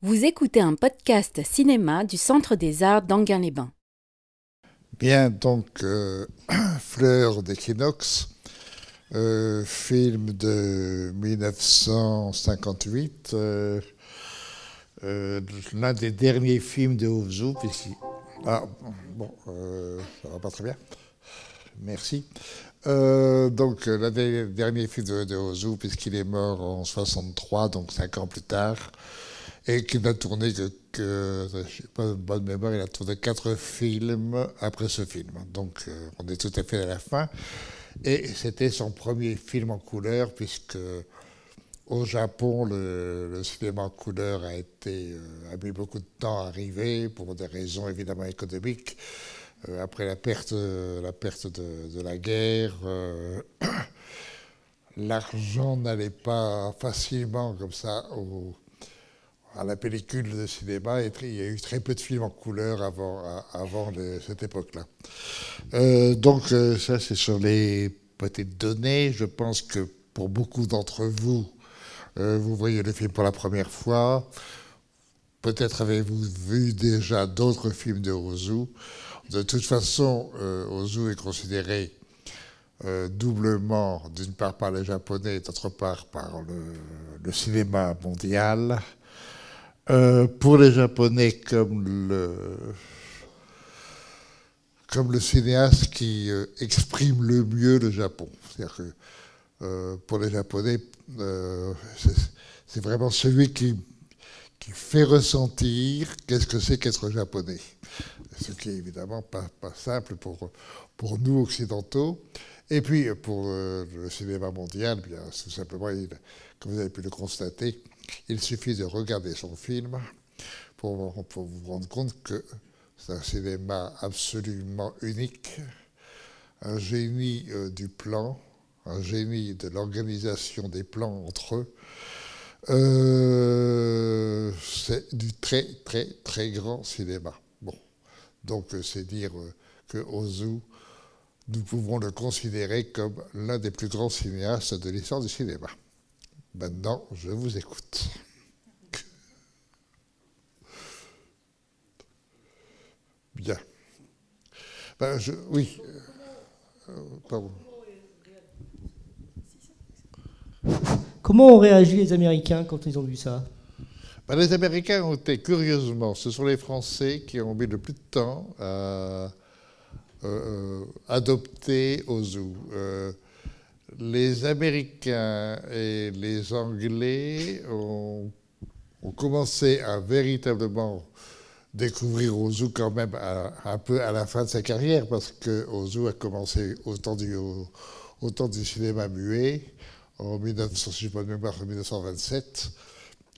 Vous écoutez un podcast cinéma du Centre des Arts d'Anguin-les-Bains. Bien, donc, euh, Fleur d'équinoxe, euh, film de 1958, euh, l'un des derniers films de Ozu, puisqu'il... Ah, bon, ça va pas très bien. Merci. Donc, l'un des derniers films de, Ozu, puisqu'il est mort en 63, donc cinq ans plus tard, et qu'il n'a tourné que, que je n'ai pas de bonne mémoire, il a tourné quatre films après ce film. Donc, euh, on est tout à fait à la fin. Et c'était son premier film en couleur, puisque au Japon, le, cinéma en couleur a, été, euh, a mis beaucoup de temps à arriver, pour des raisons évidemment économiques. Euh, après la perte, la perte de, de la guerre, l'argent n'allait pas facilement comme ça au, à la pellicule de cinéma. Et il y a eu très peu de films en couleur avant, cette époque-là. Euh, donc euh, ça, c'est sur les petites données. Je pense que pour beaucoup d'entre vous, euh, vous voyez le film pour la première fois. Peut-être avez-vous vu déjà d'autres films de Ozu. De toute façon, Ozu est considéré doublement, d'une part par les Japonais, d'autre part par le cinéma mondial. Euh, pour les Japonais, comme le, comme le cinéaste qui euh, exprime le mieux le Japon. C'est-à-dire que euh, pour les Japonais, c'est vraiment celui qui, qui fait ressentir qu'est-ce que c'est qu'être japonais. Ce qui est évidemment pas, pas simple pour, pour nous occidentaux. Et puis pour le cinéma mondial, bien tout simplement, comme vous avez pu le constater, il suffit de regarder son film pour, vous rendre compte que c'est un cinéma absolument unique, un génie euh, du plan, un génie de l'organisation des plans entre eux. Euh, c'est du très très très grand cinéma. Donc euh, c'est dire que Ozu, nous pouvons le considérer comme l'un des plus grands cinéastes de l'histoire du cinéma. Maintenant, je vous écoute. Bien. Ben, je, oui. Euh, pardon. Comment ont réagi les Américains quand ils ont vu ça? Ben, les Américains ont été, curieusement, ce sont les Français qui ont mis le plus de temps à euh, euh, adopter Ozu. Euh, les Américains et les Anglais ont, ont commencé à véritablement découvrir Ozu quand même un peu à la fin de sa carrière, parce que Ozu a commencé autant du, au- autant du cinéma muet en 1900, si je pas de mémoire, en 1927,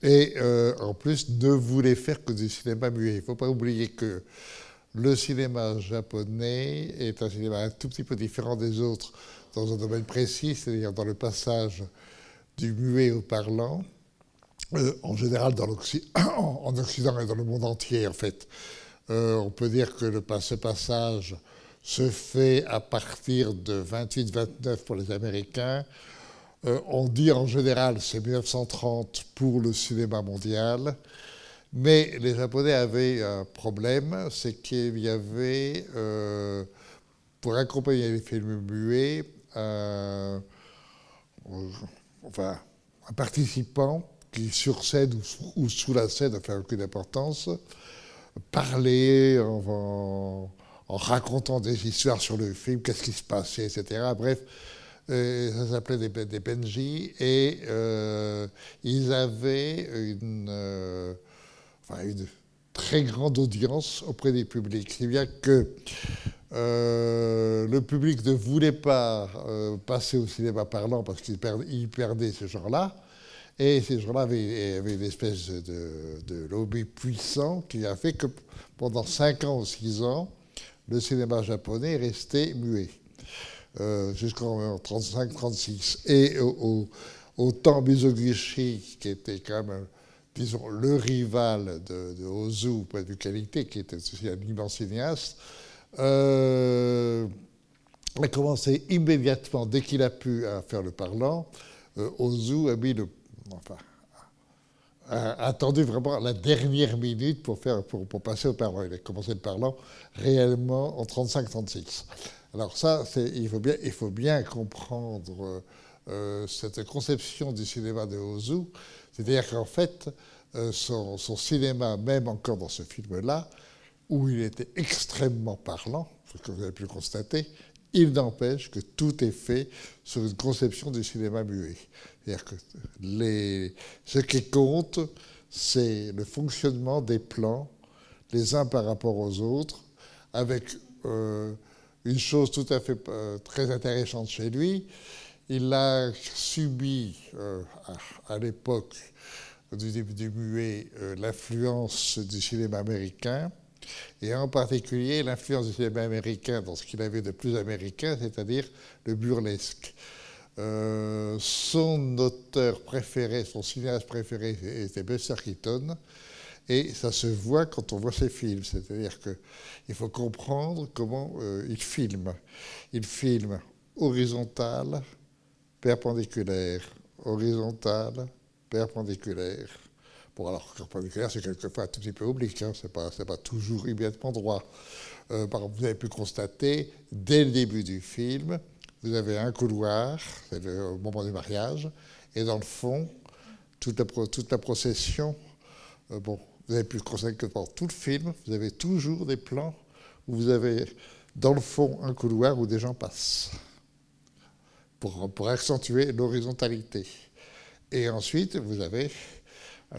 et euh, en plus ne voulait faire que du cinéma muet. Il ne faut pas oublier que le cinéma japonais est un cinéma un tout petit peu différent des autres dans un domaine précis, c'est-à-dire dans le passage du muet au parlant. Euh, en général en en Occident et dans le monde entier, en fait. Euh, on peut dire que le, ce passage se fait à partir de 28-29 pour les Américains. Euh, on dit en général c'est 1930 pour le cinéma mondial. Mais les Japonais avaient un problème, c'est qu'il y avait, pour accompagner les films muets, enfin, un participant qui sur scène ou, sous- ou sous la scène, enfin aucune importance, parlait en, racontant des histoires sur le film, qu'est-ce qui se passait, etc. Bref, euh, ça s'appelait des, des Benji, et euh, ils avaient une, euh, une très grande audience auprès des publics. Si bien que le public ne voulait pas passer au cinéma parlant parce qu'il perd- il perdait ce genre-là. Et ces gens-là avaient, une espèce de, lobby puissant qui a fait que pendant 5 ans ou 6 ans, le cinéma japonais est resté muet, euh, jusqu'en 35-36. Et au, au, au temps Mizoguchi, qui était quand même, disons, le rival de, de Ozu de vue qualité, qui était aussi un immense cinéaste, euh, a commencé immédiatement, dès qu'il a pu, à faire le parlant. Euh, Ozu a mis le, enfin, a attendu vraiment la dernière minute pour, faire, pour, passer au parlant. Il a commencé le parlant réellement en 35-36. Alors ça, il faut, bien, il faut bien comprendre euh, cette conception du cinéma de Ozu. C'est-à-dire qu'en fait, euh, son, son, cinéma, même encore dans ce film-là, où il était extrêmement parlant, ce que vous avez pu constater, il n'empêche que tout est fait sur une conception du cinéma muet. C'est-à-dire que ce qui compte, c'est le fonctionnement des plans, les uns par rapport aux autres, avec euh, une chose tout à fait euh, très intéressante chez lui. Il a subi, euh, à, à l'époque du début du muet, l'influence du cinéma américain et en particulier l'influence du cinéma américain dans ce qu'il avait de plus américain, c'est-à-dire le burlesque. Euh, son auteur préféré, son cinéaste préféré était Buster Keaton, et ça se voit quand on voit ses films, c'est-à-dire qu'il faut comprendre comment euh, il filme. Il filme horizontal, perpendiculaire, horizontal, perpendiculaire. Bon, alors, perpendiculaire, c'est quelquefois un tout petit peu oblique, hein, c'est pas, pas toujours immédiatement droit. Euh, vous avez pu constater, dès le début du film, vous avez un couloir, c'est au moment du mariage, et dans le fond, toute la, toute la procession, euh, bon, vous avez pu constater que pendant tout le film, vous avez toujours des plans où vous avez, dans le fond, un couloir où des gens passent, pour, pour accentuer l'horizontalité. Et ensuite, vous avez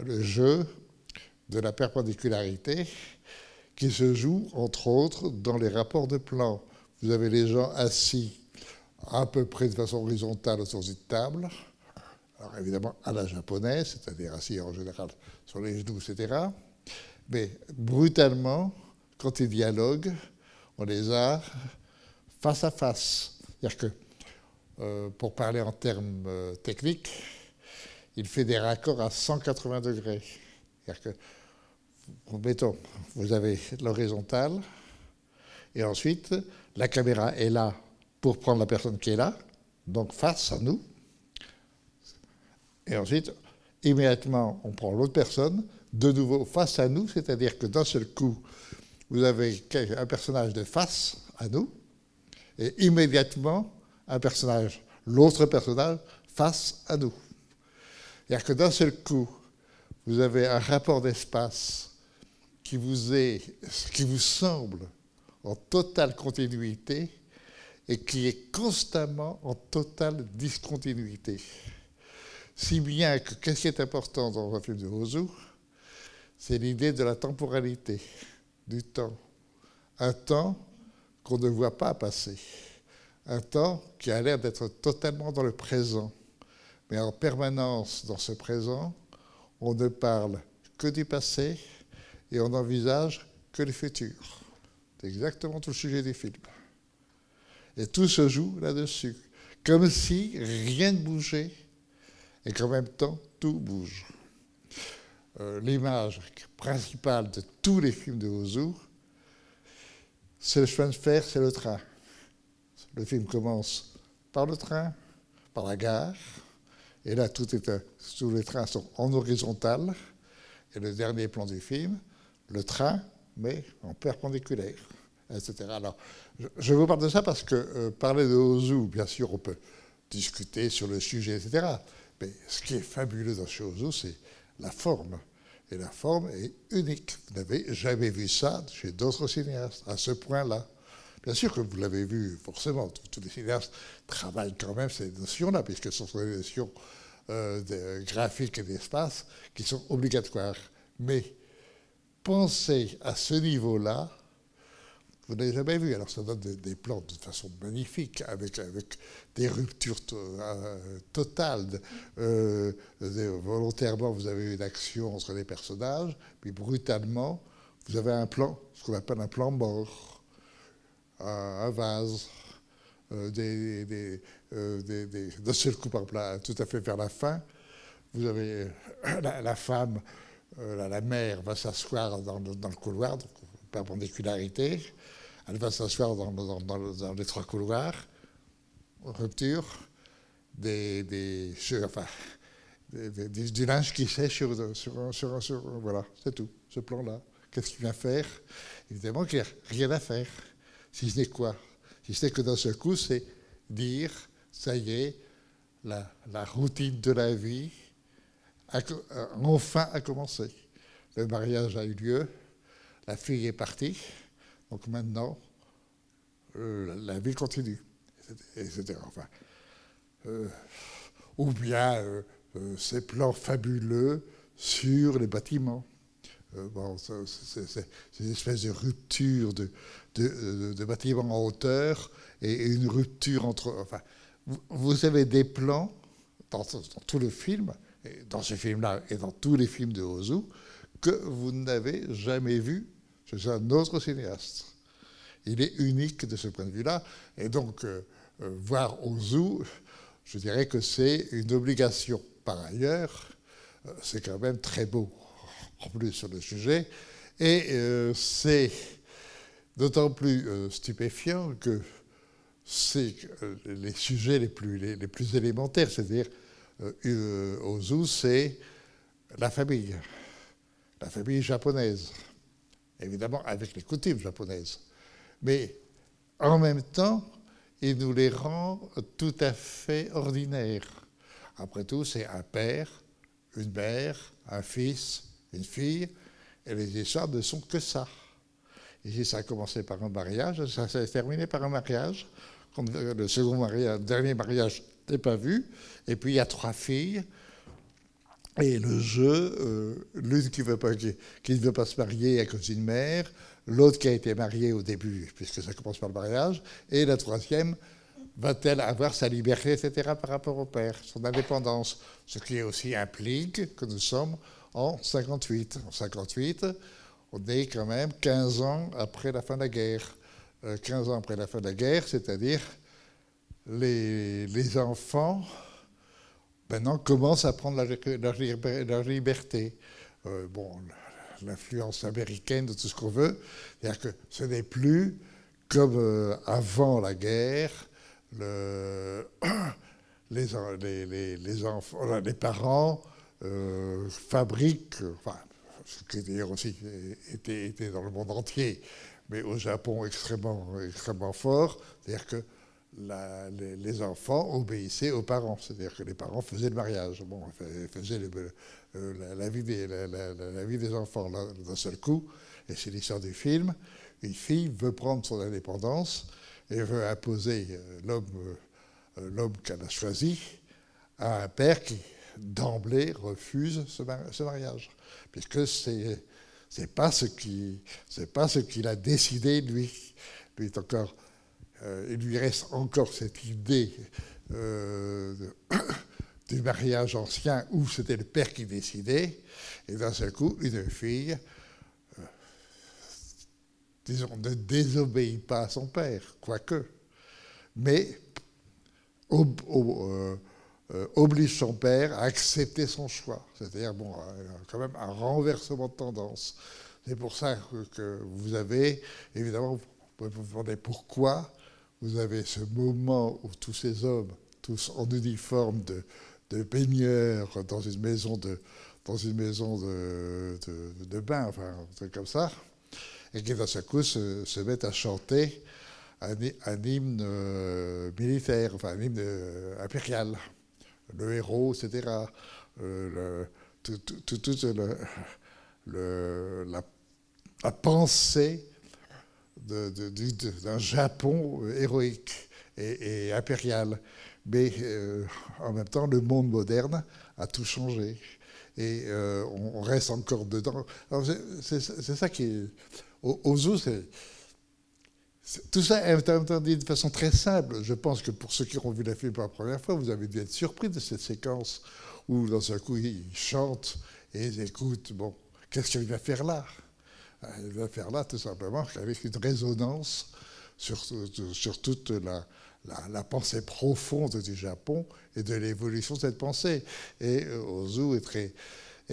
le jeu de la perpendicularité qui se joue, entre autres, dans les rapports de plan. Vous avez les gens assis à peu près de façon horizontale autour d'une table, alors évidemment à la japonaise, c'est-à-dire assis en général sur les genoux, etc. Mais brutalement, quand ils dialoguent, on les a face à face. C'est-à-dire que, euh, pour parler en termes euh, techniques, il fait des raccords à 180 degrés. C'est-à-dire que, mettons, vous avez l'horizontale, et ensuite, la caméra est là pour prendre la personne qui est là, donc face à nous. Et ensuite, immédiatement, on prend l'autre personne, de nouveau face à nous, c'est-à-dire que d'un seul coup, vous avez un personnage de face à nous, et immédiatement, un personnage, l'autre personnage, face à nous. C'est-à-dire que d'un seul coup, vous avez un rapport d'espace qui vous est, qui vous semble en totale continuité et qui est constamment en totale discontinuité. Si bien que qu'est-ce qui est important dans un film de Ozu C'est l'idée de la temporalité, du temps. Un temps qu'on ne voit pas passer. Un temps qui a l'air d'être totalement dans le présent mais en permanence dans ce présent, on ne parle que du passé et on n'envisage que le futur. C'est exactement tout le sujet du film. Et tout se joue là-dessus, comme si rien ne bougeait et qu'en même temps tout bouge. Euh, l'image principale de tous les films de Ozu, c'est le chemin de fer, c'est le train. Le film commence par le train, par la gare, et là, tout est, tous les trains sont en horizontal. Et le dernier plan du film, le train, mais en perpendiculaire, etc. Alors, je, vous parle de ça parce que euh, parler de Ozu, bien sûr, on peut discuter sur le sujet, etc. Mais ce qui est fabuleux dans chez Ozu, c'est la forme. Et la forme est unique. Vous n'avez jamais vu ça chez d'autres cinéastes, à ce point-là. Bien sûr que vous l'avez vu, forcément, tous les cinéastes travaillent quand même ces notions-là, puisque ce sont des notions euh, graphiques et d'espace qui sont obligatoires. Mais pensez à ce niveau-là, vous n'avez jamais vu. Alors ça donne des, plans de façon magnifique, avec, avec des ruptures euh, totales. Euh, volontairement, vous avez une action entre les personnages, puis brutalement, vous avez un plan, ce qu'on appelle un plan mort un vase, euh, des, des, euh, d'un seul coup, par plat, tout à fait vers la fin, vous avez euh, la, femme, la, mère va s'asseoir dans, le couloir, donc perpendicularité, elle va s'asseoir dans, les trois couloirs, rupture, des, des, du linge qui sèche sur, sur, sur, sur voilà, c'est tout, ce plan-là. Qu'est-ce qu'il vient faire? Évidemment qu'il n'y a rien à faire. Si ce n'est quoi? Si ce n'est que d'un seul coup, c'est dire, ça y est, la, la routine de la vie a, enfin a commencé. Le mariage a eu lieu, la fille est partie, donc maintenant, euh, la vie continue, etc. Enfin, euh, ou bien euh, ces plans fabuleux sur les bâtiments. Bon, c'est une espèce de rupture de, de, bâtiments en hauteur et, une rupture entre. Enfin, vous, avez des plans dans, tout le film, dans ce film-là et dans tous les films de Ozu, que vous n'avez jamais vus chez un autre cinéaste. Il est unique de ce point de vue-là. Et donc, euh, euh, voir Ozu, je dirais que c'est une obligation. Par ailleurs, euh, c'est quand même très beau, plus, sur le sujet. Et c'est d'autant plus stupéfiant que c'est les sujets les plus, les, plus élémentaires, c'est-à-dire Ozu, c'est la famille, la famille japonaise, évidemment avec les coutumes japonaises mais en même temps, il nous les rend tout à fait ordinaires. Après tout, c'est un père, une mère, un fils, une fille, et les histoires ne sont que ça. Ici, ça a commencé par un mariage, ça s'est terminé par un mariage. Le second mariage, dernier mariage n'est pas vu. Et puis il y a trois filles. Et le jeu, euh, l'une qui, qui, ne veut pas se marier à cause d'une mère, l'autre qui a été mariée au début, puisque ça commence par le mariage, et la troisième, va-t-elle avoir sa liberté, etc., par rapport au père, son indépendance, ce qui aussi implique que nous sommes en 58. En 58, on est quand même 15 ans après la fin de la guerre. 15 euh, ans après la fin de la guerre, c'est-à-dire les, les, enfants maintenant commencent à prendre leur, liberté. Euh, bon, l'influence américaine, de tout ce qu'on veut. C'est-à-dire que ce n'est plus comme euh, avant la guerre, les parents euh, fabriquent, enfin, ce qui d'ailleurs aussi était, était, dans le monde entier, mais au Japon extrêmement, extrêmement fort, c'est-à-dire que les, enfants obéissaient aux parents, c'est-à-dire que les parents faisaient le mariage, bon, faisaient euh, la, vie des, la, vie des enfants d'un seul coup, et c'est l'histoire du film. Une fille veut prendre son indépendance et veut imposer euh, l'homme qu'elle a choisi à un père qui d'emblée refuse ce, mariage, puisque c'est c'est pas ce qui c'est pas ce qu'il a décidé lui. Lui est encore euh, il lui reste encore cette idée euh, du mariage ancien où c'était le père qui décidait, et d'un seul coup, une fille, euh, disons, ne désobéit pas à son père, quoique, mais oblige son père à accepter son choix. C'est-à-dire, bon, quand même un renversement de tendance. C'est pour ça que, vous avez, évidemment, vous vous demander pourquoi vous avez ce moment où tous ces hommes, tous en uniforme de, de baigneurs dans une maison de, dans une maison de, de, bain, enfin, un truc comme ça, et qui d'un seul coup se, mettent à chanter un, hymne euh, militaire, enfin un hymne euh, impérial, le héros, etc. Euh, toute la, pensée d'un Japon euh, héroïque et, impérial. Mais euh, en même temps, le monde moderne a tout changé. Et on reste encore dedans. C'est ça qui est. Ozu, c'est. Tout ça est dit de façon très simple. Je pense que pour ceux qui ont vu la film pour la première fois, vous avez dû être surpris de cette séquence où, dans un coup, ils chantent et ils écoutent. Bon, qu'est-ce qu'il va faire là? Il va faire là tout simplement avec une résonance sur, sur toute la, la, pensée profonde du Japon et de l'évolution de cette pensée. Et euh, Ozu est très,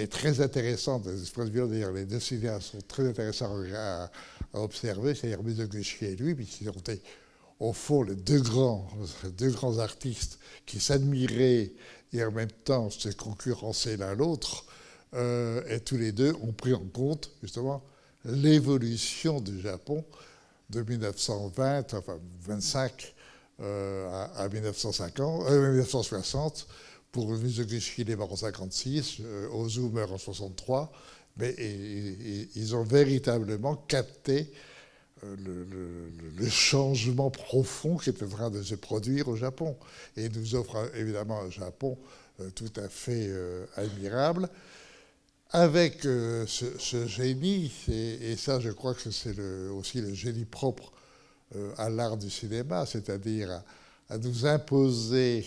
est très intéressant de ce point de vue. D'ailleurs, les sont très intéressants à, observer, c'est-à-dire Mizoguchi et lui, puisqu'ils ont été au fond les deux grands, deux grands artistes qui s'admiraient et en même temps se concurrencer l'un l'autre. et tous les deux ont pris en compte justement l'évolution du Japon de 1920, enfin 25 à, 1950, 1960 pour Mizoguchi, mort en 56, Ozu meurt en 63, mais ils ont véritablement capté euh, le, changement profond qui est en train de se produire au Japon. Et nous offre évidemment un Japon euh, tout à fait euh, admirable, avec ce, génie, et, ça je crois que c'est aussi le génie propre à l'art du cinéma, c'est-à-dire à, nous imposer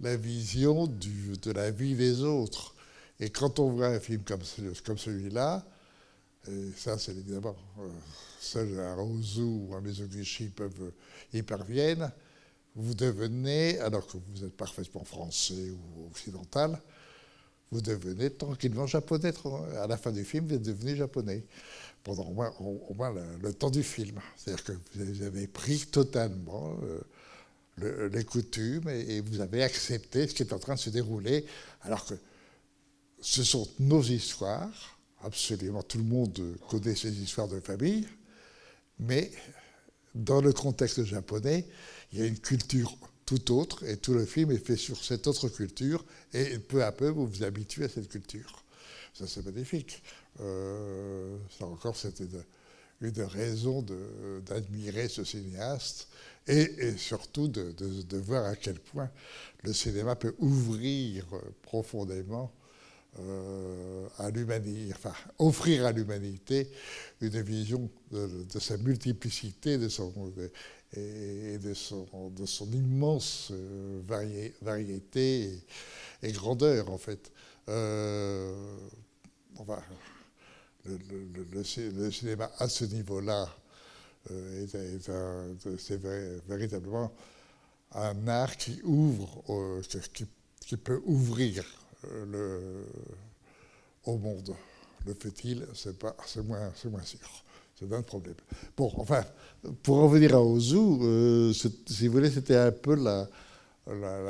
la vision de la vie des autres. Et quand on voit un film comme, celui-là, ça c'est évidemment seul un Ozu ou un Mesoguchi peuvent y parviennent, vous devenez, alors que vous êtes parfaitement français ou occidental, vous devenez tranquillement japonais. À la fin du film, vous êtes devenu japonais, pendant au moins, le, temps du film. C'est-à-dire que vous avez pris totalement les coutumes et, vous avez accepté ce qui est en train de se dérouler, alors que ce sont nos histoires. Absolument tout le monde connaît ces histoires de famille. Mais dans le contexte japonais, il y a une culture tout autre, et tout le film est fait sur cette autre culture, et peu à peu, vous vous habituez à cette culture. Ça, c'est magnifique. Euh, ça encore, c'était une, une raison d'admirer ce cinéaste, et, surtout de, de, voir à quel point le cinéma peut ouvrir profondément euh, à l'humanité, enfin, offrir à l'humanité une vision de, sa multiplicité de son, et de son, de son immense euh, variété et, grandeur, en fait. Euh, le, cinéma à ce niveau-là c'est véritablement un art qui ouvre, qui, peut ouvrir euh, le, au monde. Le fait-il C'est moins, moins sûr. C'est un problème. Bon, enfin, pour revenir à Ozu, euh, si vous voulez, c'était un peu la,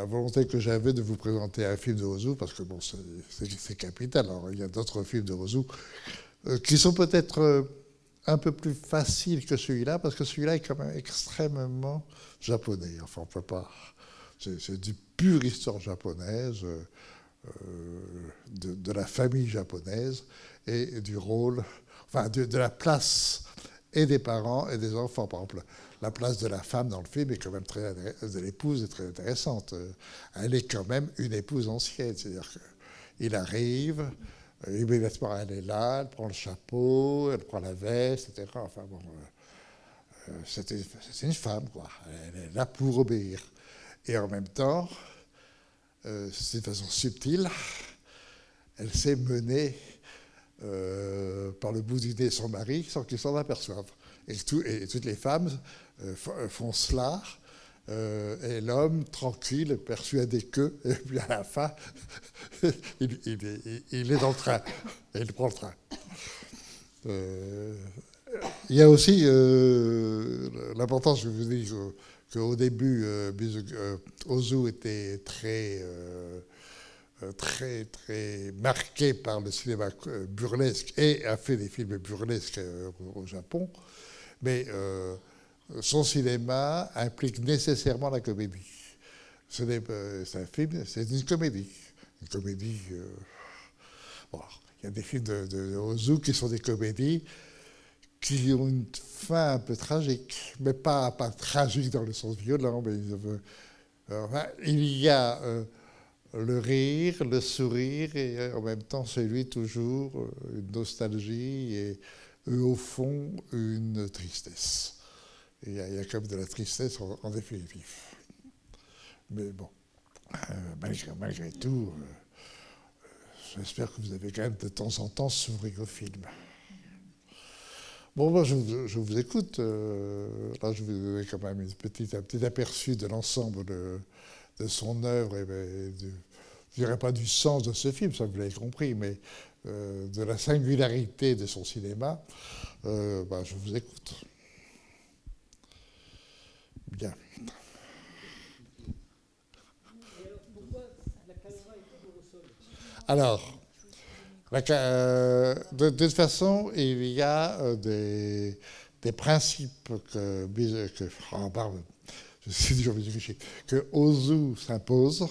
volonté que j'avais de vous présenter un film de Ozu, parce que bon, c'est capital. Il y a d'autres films de Ozu euh, qui sont peut-être un peu plus faciles que celui-là, parce que celui-là est quand même extrêmement japonais. Enfin, on peut pas. C'est du pure histoire japonaise. Euh, de, la famille japonaise et du rôle, enfin de, la place et des parents et des enfants. Par exemple, la place de la femme dans le film est quand même très de l'épouse est très intéressante. Elle est quand même une épouse ancienne, c'est-à-dire qu'il arrive, immédiatement elle est là, elle prend le chapeau, elle prend la veste, etc. Enfin bon, euh, euh, c'est une femme, quoi. Elle est là pour obéir. Et en même temps, euh, c'est de façon subtile, elle s'est menée euh, par le bout du nez son mari sans qu'il s'en aperçoive. Et, toutes les femmes euh, font cela, et l'homme, tranquille, persuadé que, et puis à la fin, il, est dans le train, et il prend le train. il y a aussi l'importance, je vous dis, qu'au début, euh, euh, Ozu était très, euh, très, très marqué par le cinéma burlesque et a fait des films burlesques au Japon, mais son cinéma implique nécessairement la comédie. C'est un film, c'est une comédie. Une comédie. il y a des films de, Ozu qui sont des comédies qui ont une fin un peu tragique, mais pas, pas tragique dans le sens violent, mais il y a euh, le rire, le sourire, et euh, en même temps celui toujours euh, une nostalgie et au fond une tristesse. Il y, a, a comme de la tristesse en, définitive. Mais bon, malgré, malgré, tout, j'espère que vous avez quand même de temps en temps s'ouvrir au film. Bon, moi, je, vous écoute. Euh, là, je vous donner quand même une petite, un petit aperçu de l'ensemble de, son œuvre, et, ben, je ne dirais pas du sens de ce film, ça vous l'avez compris, mais euh, de la singularité de son cinéma. Euh, bah, je vous écoute. Bien. Alors, de, toute façon, il y a des, principes que, que oh, je suis toujours que Ozu s'impose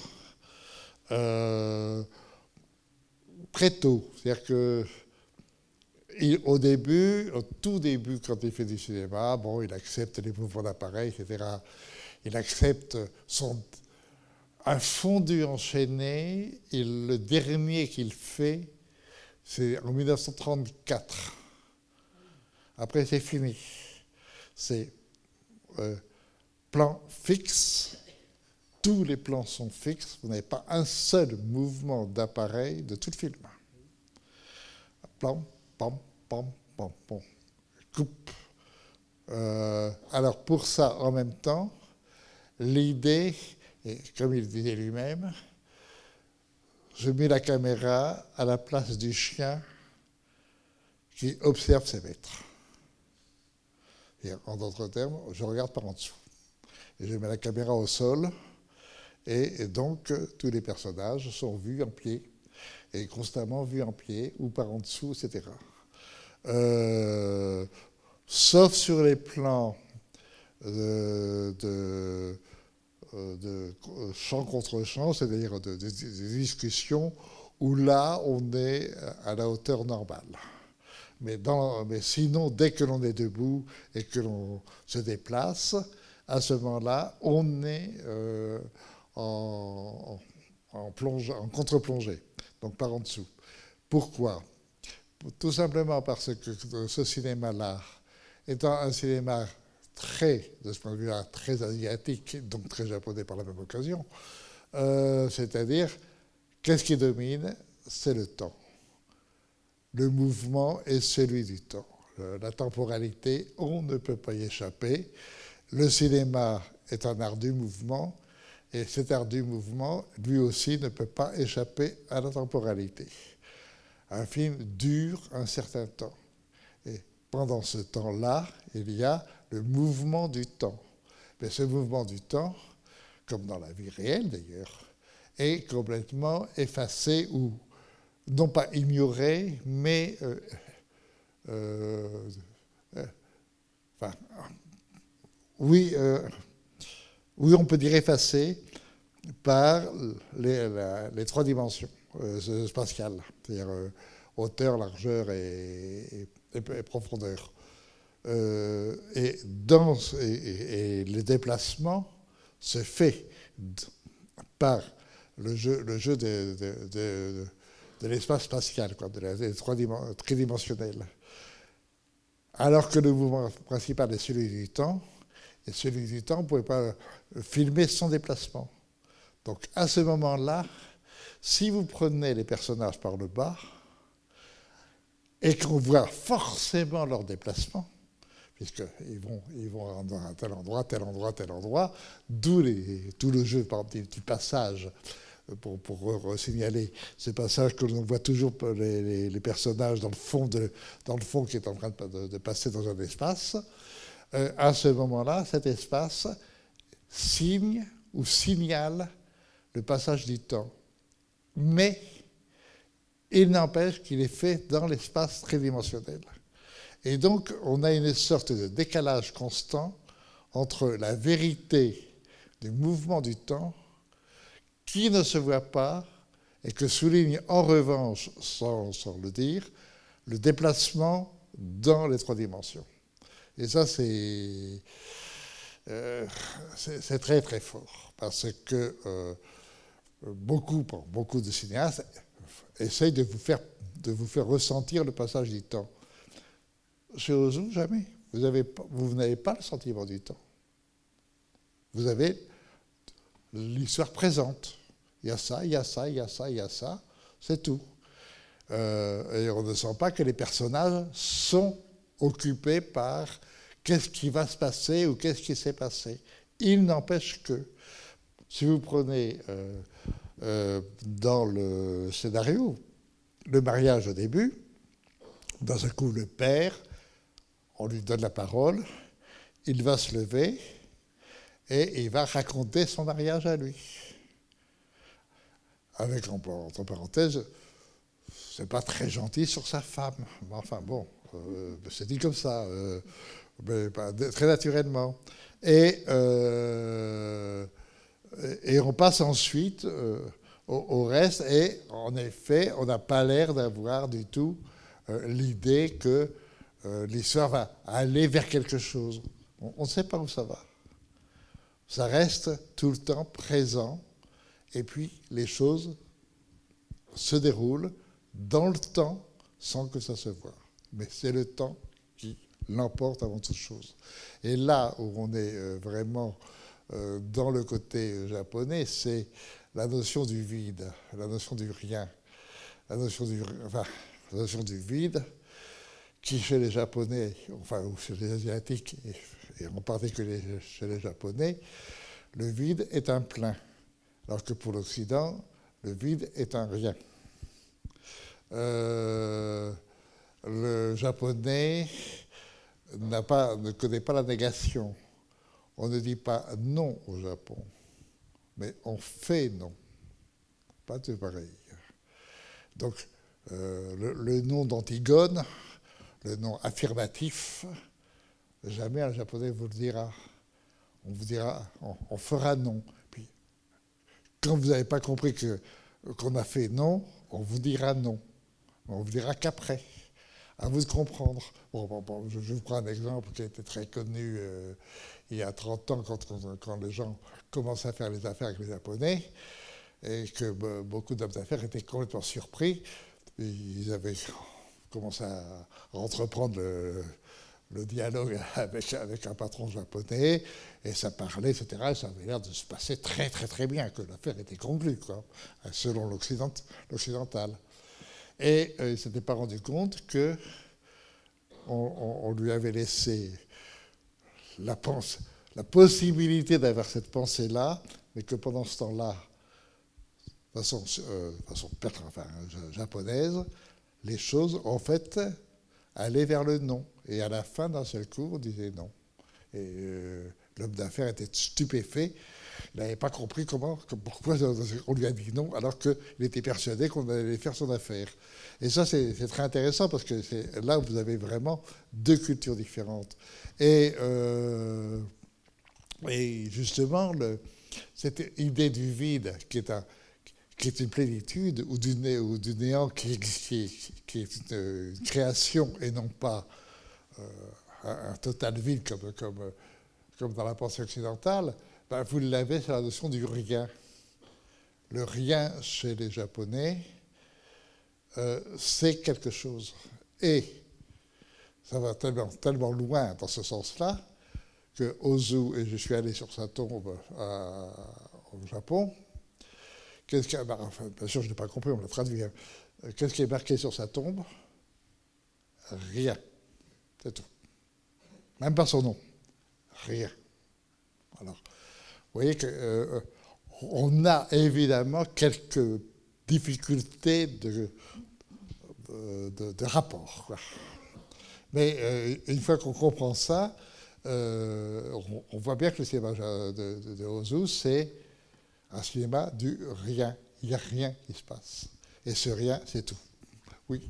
très tôt. C'est-à-dire que au début, au tout début, quand il fait du cinéma, bon, il accepte les mouvements d'appareil, etc. Il accepte un fondu enchaîné. Et le dernier qu'il fait, c'est en 1934. Après, c'est fini. C'est euh, plan fixe. Tous les plans sont fixes. Vous n'avez pas un seul mouvement d'appareil de tout le film. Plan, pam, pam, pam, pam. Coupe. Euh, alors pour ça, en même temps, l'idée, comme il disait lui-même, je mets la caméra à la place du chien qui observe ses maîtres. en d'autres termes, je regarde par en dessous. Et je mets la caméra au sol, et, donc tous les personnages sont vus en pied, et constamment vus en pied, ou par en dessous, etc. Euh, sauf sur les plans de, de, de champ contre champ, c'est-à-dire des discussions où là, on est à la hauteur normale. Mais, sinon, dès que l'on est debout et que l'on se déplace, à ce moment-là, on est euh, en, en, en contre-plongée, donc par en dessous. Pourquoi? Tout simplement parce que ce cinéma-là, étant un cinéma très, de ce point de vue-là, très asiatique, donc très japonais par la même occasion, euh, c'est-à-dire, qu'est-ce qui domine? C'est le temps. Le mouvement est celui du temps. La temporalité, on ne peut pas y échapper. Le cinéma est un art du mouvement, et cet art du mouvement, lui aussi, ne peut pas échapper à la temporalité un film dure un certain temps. Et pendant ce temps-là, il y a le mouvement du temps. Mais ce mouvement du temps, comme dans la vie réelle d'ailleurs, est complètement effacé ou non pas ignoré, mais euh, euh, euh, oui, oui, on peut dire effacé par les trois dimensions. Euh, spatial, c'est-à-dire euh, hauteur, largeur et, profondeur. Euh, et, dans, et, les déplacements se fait par le jeu, de, l'espace spatial, quoi, de la tridimensionnel. Alors que le mouvement principal est celui du temps, et celui du temps, on ne pouvait pas filmer son déplacement. Donc à ce moment-là, si vous prenez les personnages par le bas et qu'on voit forcément leur déplacement, puisqu'ils vont, ils vont à tel endroit, tel endroit, tel endroit, d'où tout le jeu, par exemple, du passage, pour, pour signaler ce passage que l'on voit toujours les, les, personnages dans le, fond de, dans le fond qui est en train de, passer dans un espace. Euh, à ce moment-là, cet espace signe ou signale le passage du temps mais il n'empêche qu'il est fait dans l'espace tridimensionnel. Et donc, on a une sorte de décalage constant entre la vérité du mouvement du temps, qui ne se voit pas, et que souligne en revanche, sans, le dire, le déplacement dans les trois dimensions. Et ça, c'est euh, très très fort, parce que euh, beaucoup, beaucoup de cinéastes essayent de vous faire, de vous faire ressentir le passage du temps. Chez Ozu, jamais. Vous, vous n'avez pas le sentiment du temps. Vous avez l'histoire présente. Il y a ça, il y a ça, il y a ça, il y a ça. C'est tout. Euh, et on ne sent pas que les personnages sont occupés par qu'est-ce qui va se passer ou qu'est-ce qui s'est passé? Il n'empêche que, si vous prenez euh, euh, dans le scénario, le mariage au début, dans un coup, le père, on lui donne la parole, il va se lever et il va raconter son mariage à lui. Avec, entre parenthèses, c'est pas très gentil sur sa femme. Enfin bon, euh, c'est dit comme ça, très naturellement. Et, euh, et on passe ensuite au, reste, et en effet, on n'a pas l'air d'avoir du tout l'idée que l'histoire va aller vers quelque chose. On ne sait pas où ça va. Ça reste tout le temps présent, et puis les choses se déroulent dans le temps sans que ça se voit. Mais c'est le temps qui l'emporte avant toute chose. Et là où on est euh, vraiment euh, dans le côté japonais, c'est la notion du vide, la notion du rien, la notion du, vide qui chez les Japonais, enfin ou chez les Asiatiques, et, en particulier chez les Japonais, le vide est un plein, alors que pour l'Occident, le vide est un rien. Euh, le japonais pas, ne connaît pas la négation. On ne dit pas non au Japon, mais on fait non. Pas de pareil. Donc, euh, le, nom d'Antigone, le nom affirmatif, jamais un japonais vous le dira. On vous dira, on, fera non. Puis, quand vous n'avez pas compris qu'on a fait non, on vous dira non. On vous dira qu'après. À vous de comprendre. Je, vous prends un exemple qui a été très connu euh, il y a 30 ans, quand, les gens commençaient à faire les affaires avec les Japonais, et que beaucoup d'hommes d'affaires étaient complètement surpris. Ils avaient commencé à entreprendre le, dialogue avec, un patron japonais, et ça parlait, etc. ça avait l'air de se passer très, très, très bien, que l'affaire était conclue, selon l'occidental. Et euh, il ne s'était pas rendu compte que on, lui avait laissé la, la possibilité d'avoir cette pensée-là, mais que pendant ce temps-là, façon, euh, enfin, japonaise, les choses, en fait, allaient vers le non. Et à la fin, d'un seul coup, on disait non. Euh, l'homme d'affaires était stupéfait il n'avait pas compris pourquoi on lui a dit non, alors qu'il était persuadé qu'on allait faire son affaire. Et ça, c'est très intéressant parce que là, vous avez vraiment deux cultures différentes. Et, euh, justement, cette idée du vide, qui est, une plénitude, ou du, néant qui, est une, création et non pas euh, un, total vide comme, comme dans la pensée occidentale, ben, vous l'avez, c'est la notion du rien. Le rien chez les Japonais, euh, c'est quelque chose. Et ça va tellement, tellement loin dans ce sens-là que Ozu, et je suis allé sur sa tombe euh, au Japon, bien sûr, je n'ai pas compris, on l'a traduit. Hein. Qu'est-ce qui est marqué sur sa tombe? Rien. C'est tout. Même pas son nom. Rien. Alors, vous voyez qu'on euh, a évidemment quelques difficultés de, de, rapport. Mais euh, une fois qu'on comprend ça, euh, on, voit bien que le cinéma de, de, Ozu, c'est un cinéma du rien. Il n'y a rien qui se passe. Et ce rien, c'est tout. Oui.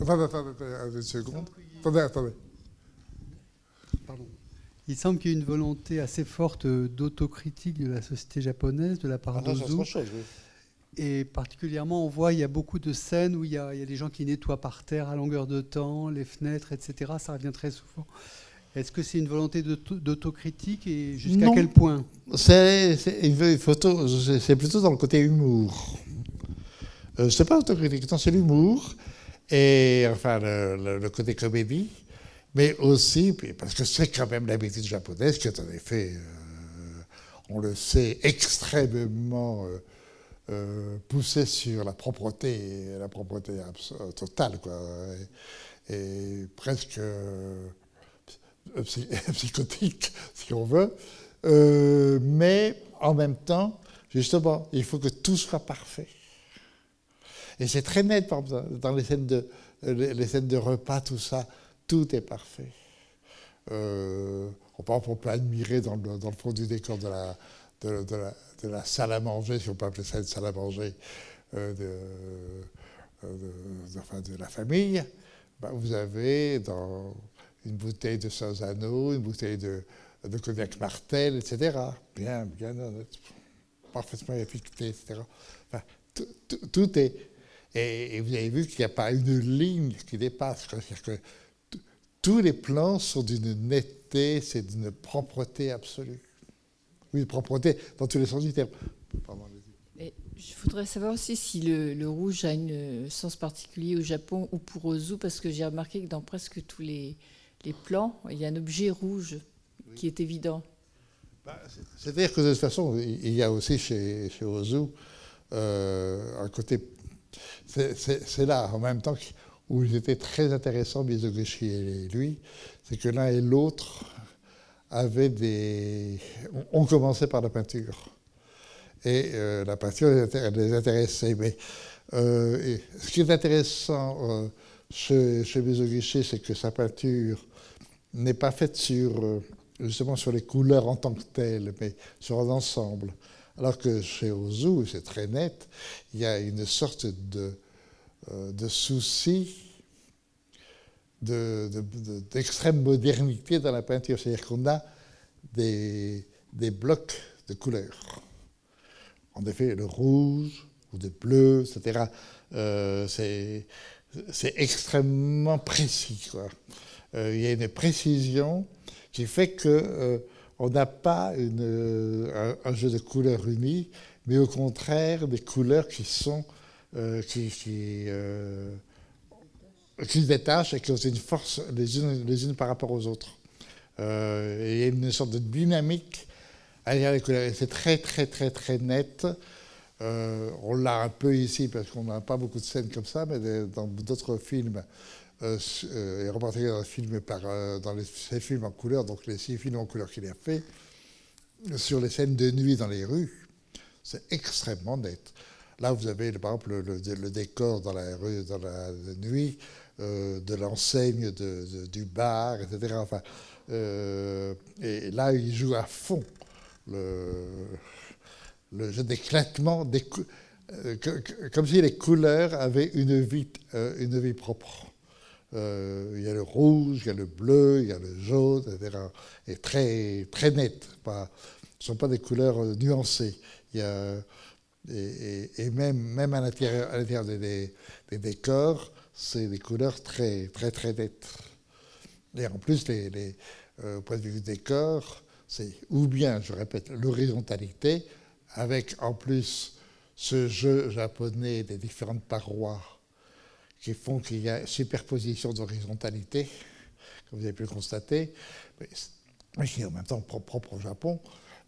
Attendez, une seconde. Il semble qu'il y ait une volonté assez forte d'autocritique de la société japonaise de la part ah d'Ozu. Et particulièrement, on voit il y a beaucoup de scènes où il y, a, des gens qui nettoient par terre à longueur de temps, les fenêtres, etc. Ça revient très souvent. Est-ce que c'est une volonté d'autocritique et jusqu'à quel point? C'est plutôt dans le côté humour. Euh, c'est pas autocritique, c'est l'humour et enfin le, côté comédie mais aussi parce que c'est quand même l'habitude japonaise qui est en effet, euh, on le sait, extrêmement euh, euh, poussée sur la propreté, la propreté totale, quoi, et, presque psychotique, si on veut. mais en même temps, justement, il faut que tout soit parfait. Et c'est très net, par exemple, dans les scènes de, les scènes de repas, tout ça tout est parfait. Euh, on, peut, admirer dans le, fond du décor de la, de, la, salle à manger, si on peut appeler ça une salle à manger, euh, de, la famille, bah, vous avez dans une bouteille de Sanzano, une bouteille de, de cognac Martel, etc. Bien, bien parfaitement étiqueté, etc. tout, est. Et, vous avez vu qu'il n'y a pas une ligne qui dépasse. C'est-à-dire que tous les plans sont d'une netteté, c'est d'une propreté absolue. Oui, propreté dans tous les sens du terme. je voudrais savoir aussi si le, rouge a un sens particulier au Japon ou pour Ozu, parce que j'ai remarqué que dans presque tous les, plans, il y a un objet rouge qui est évident. Bah, c'est-à-dire que de toute façon, il y a aussi chez, chez Ozu euh, un côté. C'est là, en même temps où il était très intéressant, Mizoguchi et lui, c'est que l'un et l'autre avaient des. On commençait par la peinture. Et euh, la peinture les intéressait. Mais euh, ce qui est intéressant chez, chez c'est que sa peinture n'est pas faite sur justement sur les couleurs en tant que telles, mais sur un ensemble. Alors que chez Ozu, c'est très net, il y a une sorte de, euh, de souci d'extrême modernité dans la peinture. C'est-à-dire qu'on a des, blocs de couleurs. En effet, le rouge ou le bleu, etc., euh, c'est extrêmement précis. Euh, il y a une précision qui fait qu'on euh, n'a pas euh, un, jeu de couleurs unis, mais au contraire des couleurs qui sont euh, qui, qui, se détachent et qui ont une force les unes, les par rapport aux autres. il y a une sorte de dynamique à les c'est très, très, très, très net. on l'a un peu ici parce qu'on n'a pas beaucoup de scènes comme ça, mais dans d'autres films, euh, euh, et en dans, film par, euh, dans les, ces films en couleur, donc les six films en couleur qu'il a fait, sur les scènes de nuit dans les rues, c'est extrêmement net. Là, vous avez par exemple le, décor dans la rue, dans la, nuit, de l'enseigne du bar, etc. Enfin, et là, il joue à fond le, le jeu d'éclatement, comme si les couleurs avaient une vie, une vie propre. Euh, il y a le rouge, il y a le bleu, il y a le jaune, etc. Et très, très net. Pas, ce ne sont pas des couleurs euh, nuancées. Il y a, et, même, même à l'intérieur, des, des, décors, c'est des couleurs très, très, très nettes. Et en plus, euh, au point de vue du décor, c'est ou bien, je répète, l'horizontalité, avec en plus ce jeu japonais des différentes parois qui font qu'il y a superposition d'horizontalité, comme vous avez pu le constater, mais qui est en même temps propre au Japon.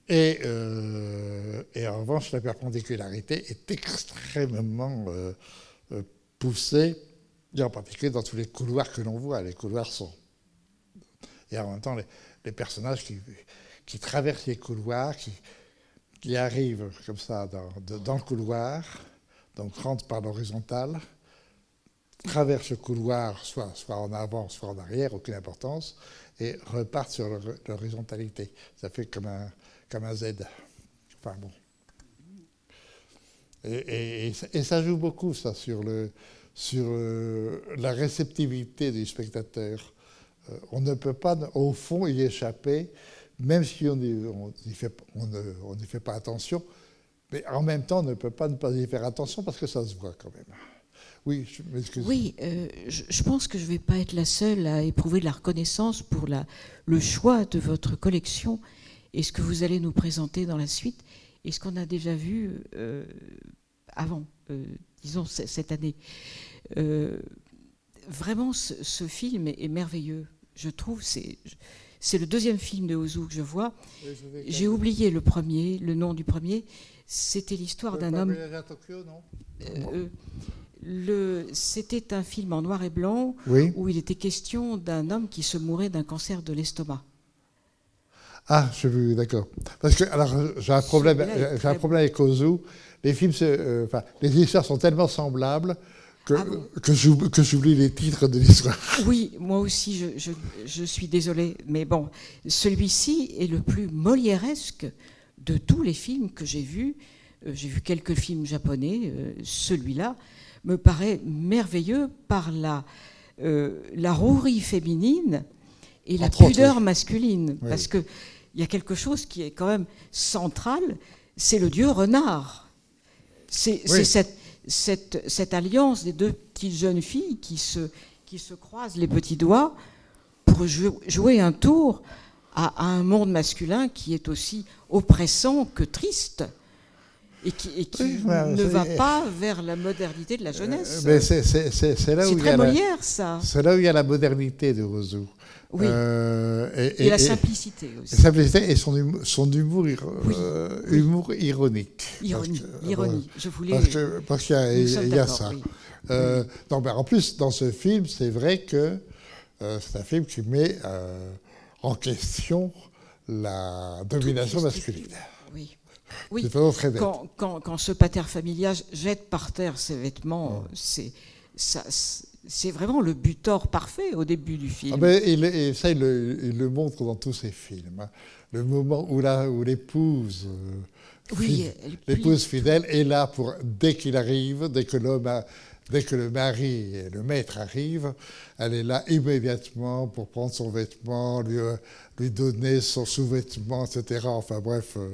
Et, euh, et, en revanche, la perpendicularité est extrêmement euh, euh, poussée, et en particulier dans tous les couloirs que l'on voit. Les couloirs sont. Et en même temps, les, personnages qui, traversent les couloirs, qui, arrivent comme ça dans, le couloir, donc rentrent par l'horizontale, traversent le couloir, soit en avant, soit en arrière, aucune importance, et repartent sur l'horizontalité. Ça fait comme un, comme un Z. Enfin bon. Et, ça joue beaucoup, ça, sur, le, sur euh, la réceptivité du spectateur. Euh, on ne peut pas, au fond, y échapper, même si on n'y fait, fait pas attention, mais en même temps, on ne peut pas ne pas y faire attention parce que ça se voit quand même. Oui, je. Oui, euh, je, pense que je ne vais pas être la seule à éprouver de la reconnaissance pour le choix de votre collection et ce que vous allez nous présenter dans la suite et ce qu'on a déjà vu euh, avant, euh, disons cette année. vraiment, ce, film est, merveilleux. Je trouve, c'est, c'est le deuxième film de Ozu que je vois. J'ai oublié le premier, le nom du premier. C'était l'histoire d'un homme. Tokyo, non? c'était un film en noir et blanc où il était question d'un homme qui se mourait d'un cancer de l'estomac. Ah, je vu, d'accord. Parce que alors j'ai un problème, j'ai un problème avec Ozu. Les films, euh, enfin, les histoires sont tellement semblables que, ah que j'oublie les titres de l'histoire. Oui, moi aussi, je, je, suis désolée, mais bon, celui-ci est le plus molièresque de tous les films que j'ai vus. Euh, j'ai vu quelques films japonais, euh, celui-là me paraît merveilleux par la, euh, la rouerie féminine et la pudeur masculine. Parce qu'il y a quelque chose qui est quand même central, c'est le dieu renard. C'est cette, cette, cette, alliance des deux petites jeunes filles qui se, qui se croisent les petits doigts pour jouer un tour à, un monde masculin qui est aussi oppressant que triste et qui, ne va pas vers la modernité de la jeunesse. Euh, c'est là où très Molière, ça. C'est là où il y a la modernité de Rousseau. Oui. Euh, et, la simplicité aussi. La simplicité et son humour, son humour, euh, humour ironique. Ironie, ironie. Je voulais. Parce qu'il y a, ça. non, mais en plus, dans ce film, c'est vrai que c'est un film qui met en question la domination masculine. Oui. Oui. Quand, quand, quand, ce pater familial jette par terre ses vêtements, c'est ça, c'est vraiment le butor parfait au début du film. Ah ben, et ça, il le, montre dans tous ses films. Hein. Le moment où l'épouse, où euh, l'épouse fidèle est là pour dès qu'il arrive, dès que l'homme a, Dès que le mari et le maître arrivent, elle est là immédiatement pour prendre son vêtement, lui, euh, lui donner son sous-vêtement, etc. Enfin bref. Euh,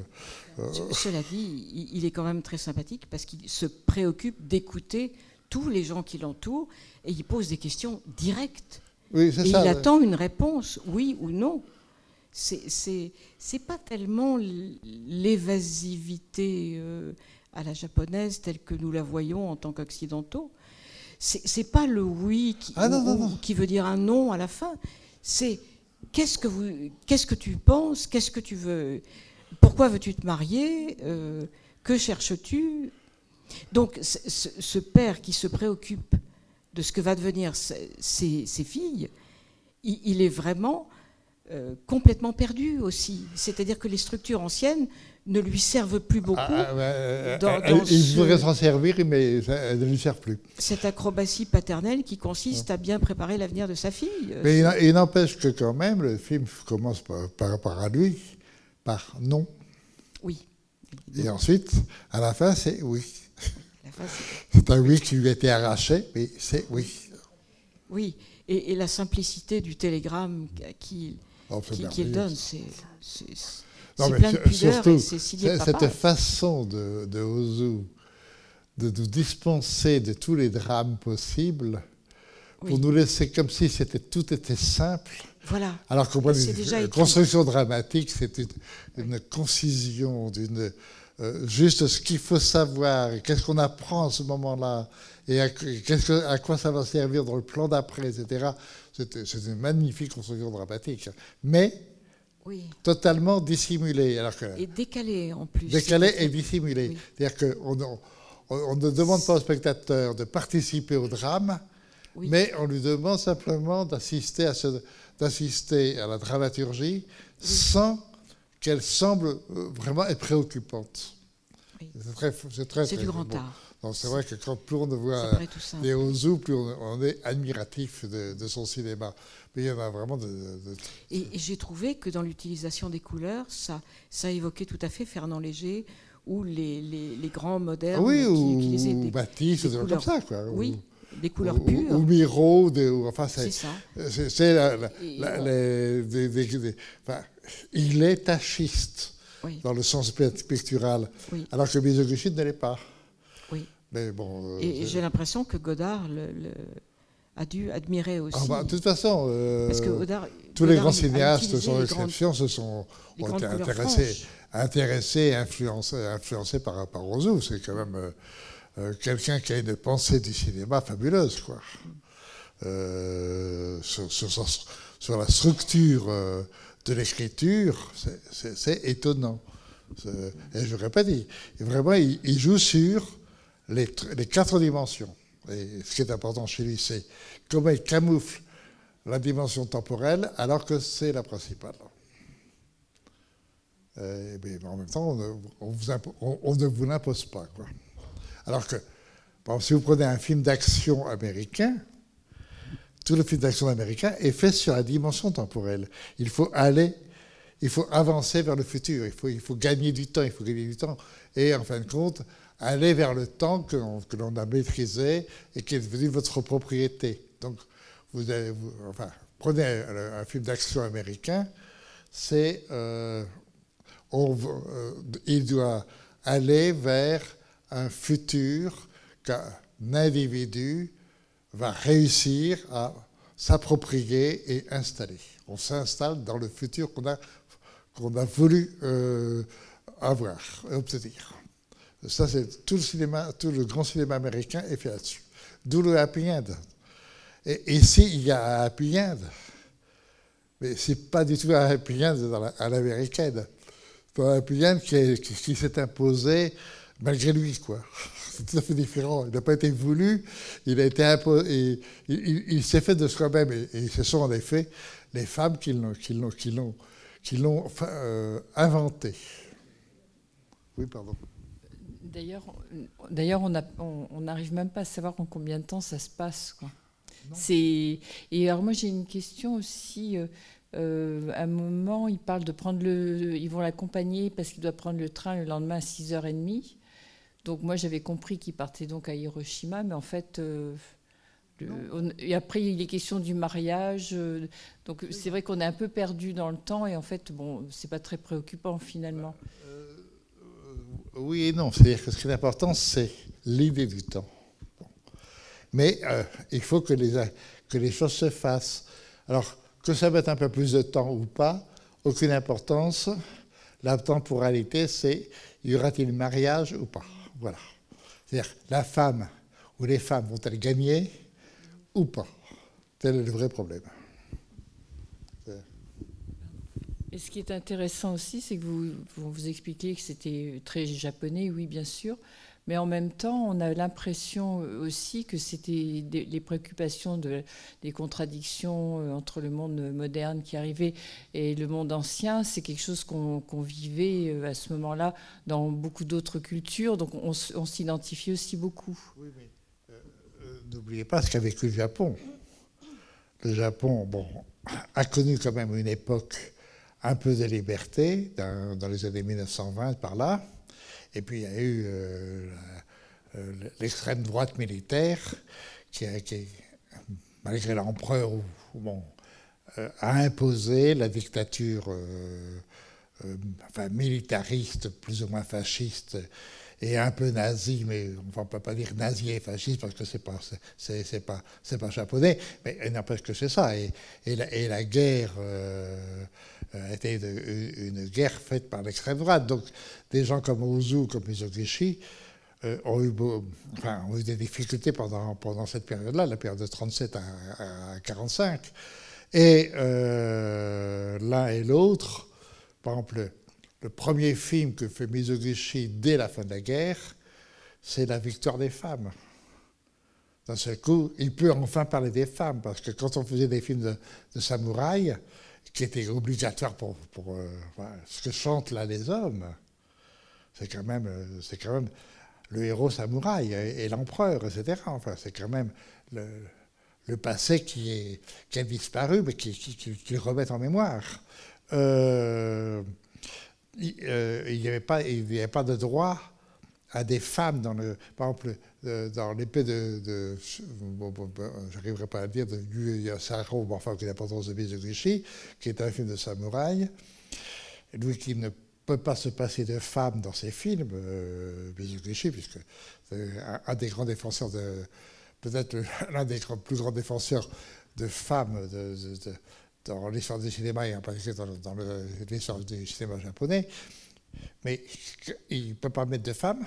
euh, cela dit, il est quand même très sympathique parce qu'il se préoccupe d'écouter tous les gens qui l'entourent et il pose des questions directes. Oui, et il attend une réponse, oui ou non. C'est pas tellement l'évasivité à la japonaise telle que nous la voyons en tant qu'occidentaux c'est pas le oui qui, ah, qui, veut dire un non à la fin. C'est qu'est-ce que vous, qu'est-ce que tu penses, qu'est-ce que tu veux, pourquoi veux-tu te marier, euh, que cherches-tu. Donc ce, père qui se préoccupe de ce que va devenir ses, filles, il, est vraiment euh, complètement perdu aussi. C'est-à-dire que les structures anciennes ne lui servent plus beaucoup. Ah, ah, euh, il voudrait s'en servir, mais elles ne lui servent plus. Cette acrobatie paternelle qui consiste à bien préparer l'avenir de sa fille. Euh, mais il, n'empêche que quand même, le film commence par, rapport à lui, par non. Oui. Et ensuite, à la fin, c'est oui. C'est un oui qui lui a été arraché, mais c'est oui. Oui, et, la simplicité du télégramme qu'il oh, donne, c'est non, mais surtout, cette façon de, de Ozu de nous dispenser de tous les drames possibles pour nous laisser comme si c'était tout était simple. Voilà. Alors qu'au point de construction dramatique, c'est une, concision, d'une euh, juste ce qu'il faut savoir, qu'est-ce qu'on apprend à ce moment-là, et à, que, à, quoi ça va servir dans le plan d'après, etc. C'est une magnifique construction dramatique. Mais totalement dissimulé. Alors que, et décalé en plus. Décalé et dissimulé. C'est-à-dire qu'on on, ne demande pas au spectateur de participer au drame, mais on lui demande simplement d'assister à, d'assister à la dramaturgie sans qu'elle semble euh, vraiment être préoccupante. C'est très, très, du grand art. C'est vrai que quand plus on voit Ozu, plus on, est admiratif de, de, son cinéma. Mais il y en a vraiment de. Et, j'ai trouvé que dans l'utilisation des couleurs, ça, ça évoquait tout à fait Fernand Léger ou les, les, les grands modernes oui, qui ou, utilisaient des, Baptiste, des, comme ça, quoi. Oui, des couleurs pures. Ou, Miro, de, enfin, c'est ça. C'est la, enfin, il est tachiste dans le sens pictural, alors que Mizoguchi ne l'est pas. Oui. Mais bon, euh, et j'ai l'impression que Godard le, a dû admirer aussi. Ah bah, de toute façon, euh, tous les grands cinéastes, sans exception, se sont ont été intéressés, intéressés, influencés, influencés par, par Rousseau. C'est quand même euh, euh, quelqu'un qui a une pensée du cinéma fabuleuse, quoi. Sur, la structure de l'écriture, c'est étonnant. Et je répète, il, vraiment, il, joue sur les, quatre dimensions. Et ce qui est important chez lui, c'est comment il camoufle la dimension temporelle alors que c'est la principale. mais en même temps, on ne, vous l'impose pas. Quoi. Alors que, si vous prenez un film d'action américain, tout le film d'action américain est fait sur la dimension temporelle. Il faut aller, il faut avancer vers le futur, il faut, gagner du temps, il faut gagner du temps. Et en fin de compte, aller vers le temps que, l'on a maîtrisé et qui est devenu votre propriété. Donc, vous, enfin, prenez un, film d'action américain, c'est euh, euh, il doit aller vers un futur qu'un individu va réussir à s'approprier et installer. On s'installe dans le futur qu'on a, qu'on a voulu euh, avoir, obtenir. Ça, c'est tout le cinéma, tout le grand cinéma américain est fait là-dessus. D'où le happy end. Et ici, il y a un happy end. Mais ce n'est pas du tout un happy end à l'américaine. C'est un happy end qui, qui s'est imposé malgré lui, quoi. C'est tout à fait différent. Il n'a pas été voulu, il a été imposé, il, s'est fait de soi-même. Et, ce sont en effet les femmes qui l'ont, qui l'ont, qui l'ont, qui l'ont euh, inventé. Oui, pardon. D'ailleurs, d'ailleurs on n'arrive même pas à savoir en combien de temps ça se passe. Quoi. C'est, et alors moi j'ai une question aussi. Euh, euh, à un moment, ils parlent de prendre le, ils vont l'accompagner parce qu'il doit prendre le train le lendemain à 6h30. Donc moi j'avais compris qu'il partait donc à Hiroshima, mais en fait, euh, et après il est question du mariage. donc c'est vrai qu'on est un peu perdu dans le temps et en fait bon, c'est pas très préoccupant finalement. oui et non, c'est-à-dire que ce qui est important, c'est l'idée du temps. Mais euh, il faut que les, que les choses se fassent. Alors, que ça mette un peu plus de temps ou pas, aucune importance. La temporalité, c'est y aura-t-il mariage ou pas? Voilà. C'est-à-dire, la femme ou les femmes vont-elles gagner ou pas? Tel est le vrai problème. Et ce qui est intéressant aussi, c'est que vous, vous, vous expliquez que c'était très japonais, oui, bien sûr, mais en même temps, on a l'impression aussi que c'était les préoccupations de, des contradictions euh, entre le monde moderne qui arrivait et le monde ancien. C'est quelque chose qu'on vivait euh, à ce moment-là dans beaucoup d'autres cultures. Donc on, s'identifie aussi beaucoup. Oui, mais euh, n'oubliez pas ce qu'a vécu le Japon. Le Japon, a connu quand même une époque un peu de liberté dans les années 1920 par là. Et puis il y a eu euh, euh, l'extrême droite militaire qui, malgré l'empereur, euh, a imposé la dictature enfin, militariste, plus ou moins fasciste, et un peu nazi, mais on ne peut pas dire nazi et fasciste parce que c'est pas c'est, pas c'est pas japonais, mais n'empêche que c'est ça. Et, la, guerre était une, guerre faite par l'extrême droite. Donc des gens comme Ozu, comme Mizoguchi, euh, ont, eu des difficultés pendant, cette période-là, la période de 37 à, 45. Et euh, l'un et l'autre, par exemple, le premier film que fait Mizoguchi dès la fin de la guerre, c'est La victoire des femmes. D'un seul coup, il peut enfin parler des femmes, parce que quand on faisait des films de, de samouraï, qui était obligatoire pour, euh, ce que chantent là les hommes, c'est quand même, euh, c'est quand même le héros samouraï et, l'empereur, etc. Enfin, c'est quand même le, passé qui, est, qui a disparu, mais qui, qui, qui, remet en mémoire. Euh, il n'y avait, pas, il avait pas de droit à des femmes dans le, par exemple, dans l'épée de, de bon, j'arriverai pas à dire, de Yu Yasaro, enfin, qui est l'importance de Mizoguchi, qui est un film de samouraï. Lui qui ne peut pas se passer de femmes dans ses films, euh, puisque c'est un, des grands défenseurs de, peut-être l'un des plus grands défenseurs de femmes de, dans l'histoire du cinéma et en particulier dans l'histoire du cinéma japonais. Mais il ne peut pas mettre de femmes.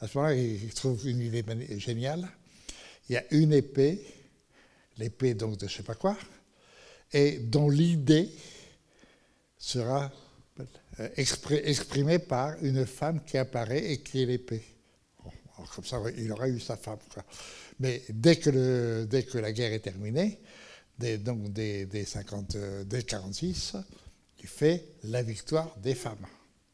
À ce moment-là, il trouve une idée géniale. Il y a une épée, l'épée donc de je ne sais pas quoi, et dont l'idée sera euh, exprimée par une femme qui apparaît et qui est l'épée. comme ça, il aura eu sa femme. Mais dès que, la guerre est terminée, dès, donc dès, 50, euh, 46, il fait la victoire des femmes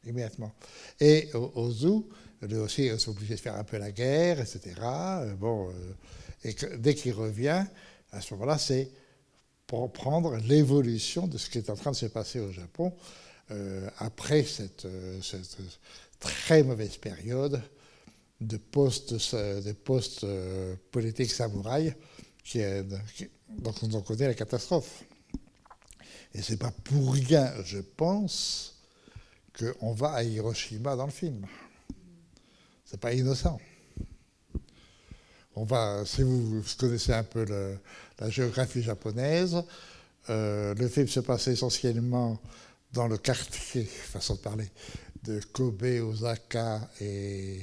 immédiatement. Et Ozu, lui aussi, ils sont obligés de faire un peu la guerre, etc. Euh, bon, euh, et dès qu'il revient, à ce moment-là, c'est pour prendre l'évolution de ce qui est en train de se passer au Japon euh, après cette, très mauvaise période de postes, des postes politiques samouraïs qui, qui, donc on connaît la catastrophe. Et c'est pas pour rien, je pense, qu'on va à Hiroshima dans le film. C'est pas innocent. On va, si vous connaissez un peu la géographie japonaise, euh, le film se passe essentiellement dans le quartier, façon de parler, de Kobe, Osaka et,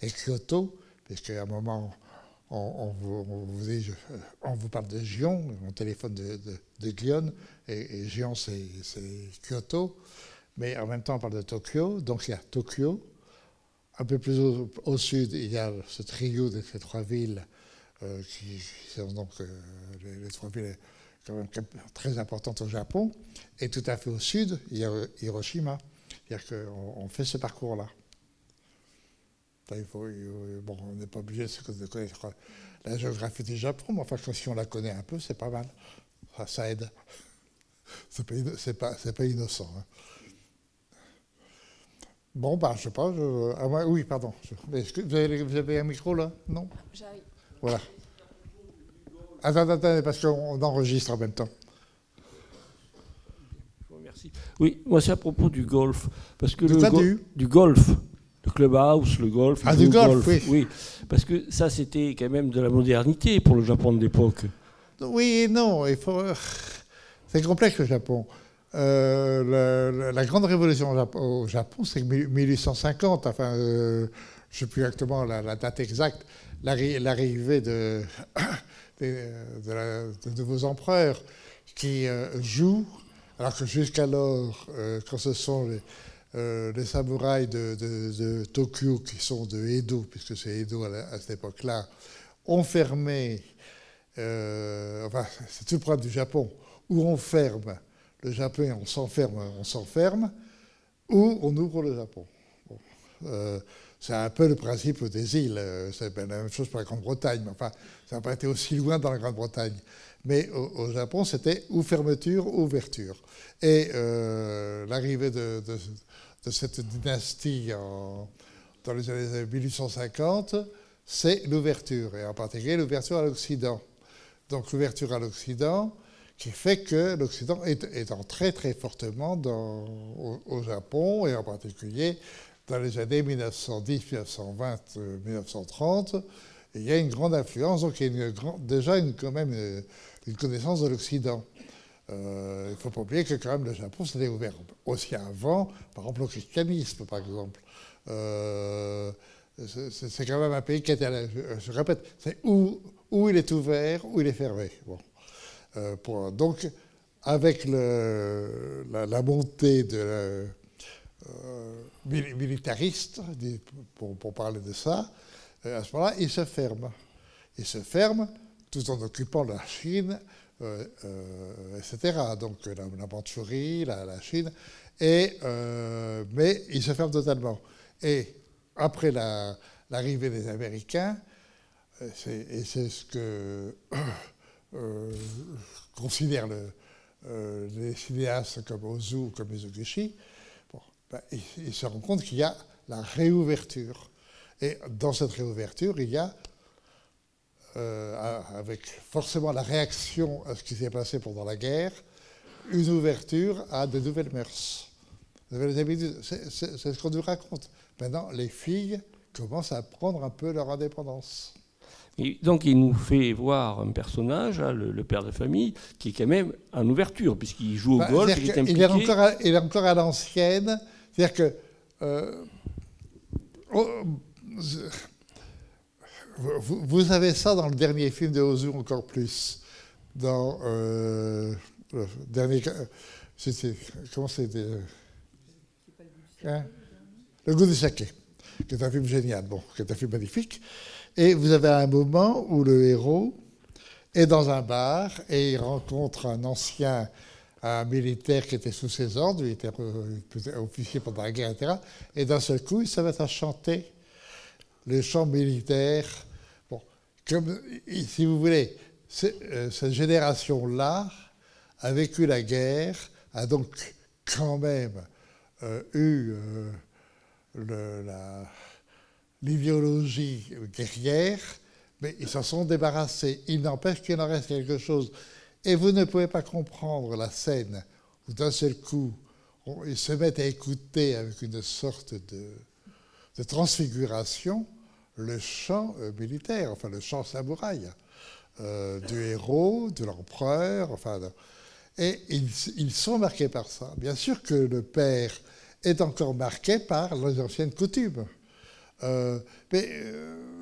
Kyoto, puisqu'à un moment, on, vous, dit, on, vous, parle de Gion, on téléphone de, de, Gion, et, Gion c'est Kyoto, mais en même temps on parle de Tokyo, donc il y a Tokyo, un peu plus au, sud, il y a ce trio de ces trois villes, euh, qui, sont donc euh, les, trois villes quand même très importantes au Japon. Et tout à fait au sud, il y a Hiroshima. C'est-à-dire qu'on fait ce parcours-là. bon, on n'est pas obligé de connaître la géographie du Japon, mais enfin, si on la connaît un peu, c'est pas mal. Ça, aide. C'est pas, pas, pas, innocent. Hein. Bon, bah, je sais pas. Ah, oui, pardon. vous, avez, vous, avez, un micro là? Non? J'arrive. Voilà. Attends, attends, parce qu'on enregistre en même temps. Merci. Oui, moi c'est à propos du golf. Parce que le du? golf, le clubhouse, le golf. Ah, du golf, oui. oui. Parce que ça, c'était quand même de la modernité pour le Japon de l'époque. Oui et non. Il faut... C'est complexe le Japon. Euh, la, grande révolution au Japon, c'est 1850. Enfin, euh, je ne sais plus exactement la, date exacte. L'arrivée de, de, nouveaux empereurs qui euh, jouent, alors que jusqu'alors, quand ce sont les, les samouraïs de, Tokyo qui sont de Edo, puisque c'est Edo à, cette époque-là, ont fermé, enfin, c'est tout le problème du Japon, où on ferme le Japon, on s'enferme, on s'enferme, ou on ouvre le Japon. Euh, c'est un peu le principe des îles. Euh, c'est la même chose pour la Grande-Bretagne, enfin, ça n'a pas été aussi loin dans la Grande-Bretagne. Mais au, Japon, c'était ou fermeture ou ouverture. Et euh, l'arrivée de, cette dynastie dans les années 1850, c'est l'ouverture, et en particulier l'ouverture à l'Occident. Donc l'ouverture à l'Occident, qui fait que l'Occident est, entré très fortement au, Japon, et en particulier dans les années 1910, 1920, 1930. il y a une grande influence, donc il y a déjà une, quand même une, connaissance de l'Occident. Euh, il ne faut pas oublier que quand même le Japon s'était ouvert aussi avant, par exemple au christianisme, par exemple. Euh, c'est quand même un pays qui a été, je, répète, c'est où, il est ouvert, où il est fermé. Euh, donc, avec la, montée de euh, militariste, pour, parler de ça, euh, à ce moment-là, il se ferme. Il se ferme tout en occupant la Chine, etc. Donc la, la la, Chine. Et, mais il se ferme totalement. Et après l'arrivée des Américains, et c'est ce que euh, considère euh, les cinéastes comme Ozu ou comme Mizoguchi, bon, ben, se rend compte qu'il y a la réouverture. Et dans cette réouverture, il y a, euh, avec forcément la réaction à ce qui s'est passé pendant la guerre, une ouverture à de nouvelles mœurs. C'est ce qu'on nous raconte. Maintenant, les filles commencent à prendre un peu leur indépendance donc il nous fait voir un personnage, hein, le, père de famille, qui est quand même en ouverture, puisqu'il joue au bah, golf, il est impliqué. Il est encore à, il est encore à l'ancienne, c'est-à-dire que... Euh, oh, vous, avez ça dans le dernier film de Ozu encore plus. Dans euh, le dernier... Comment c'était hein Le goût du saké, qui est un film génial, bon, qui est un film magnifique. Et vous avez un moment où le héros est dans un bar et il rencontre un ancien un militaire qui était sous ses ordres, il était officier pendant la guerre, etc. Et d'un seul coup, il se met à chanter le chant militaire. Bon, comme, si vous voulez, euh, cette génération-là a vécu la guerre, a donc quand même euh, eu euh, le, la, l'idéologie guerrière, mais ils s'en sont débarrassés. Il n'empêche qu'il en reste quelque chose. Et vous ne pouvez pas comprendre la scène où d'un seul coup, ils se mettent à écouter avec une sorte de, transfiguration le chant euh, militaire, enfin le chant samouraï, euh, du héros, de l'empereur, enfin. Et ils, sont marqués par ça. Bien sûr que le père est encore marqué par les anciennes coutumes. Euh, mais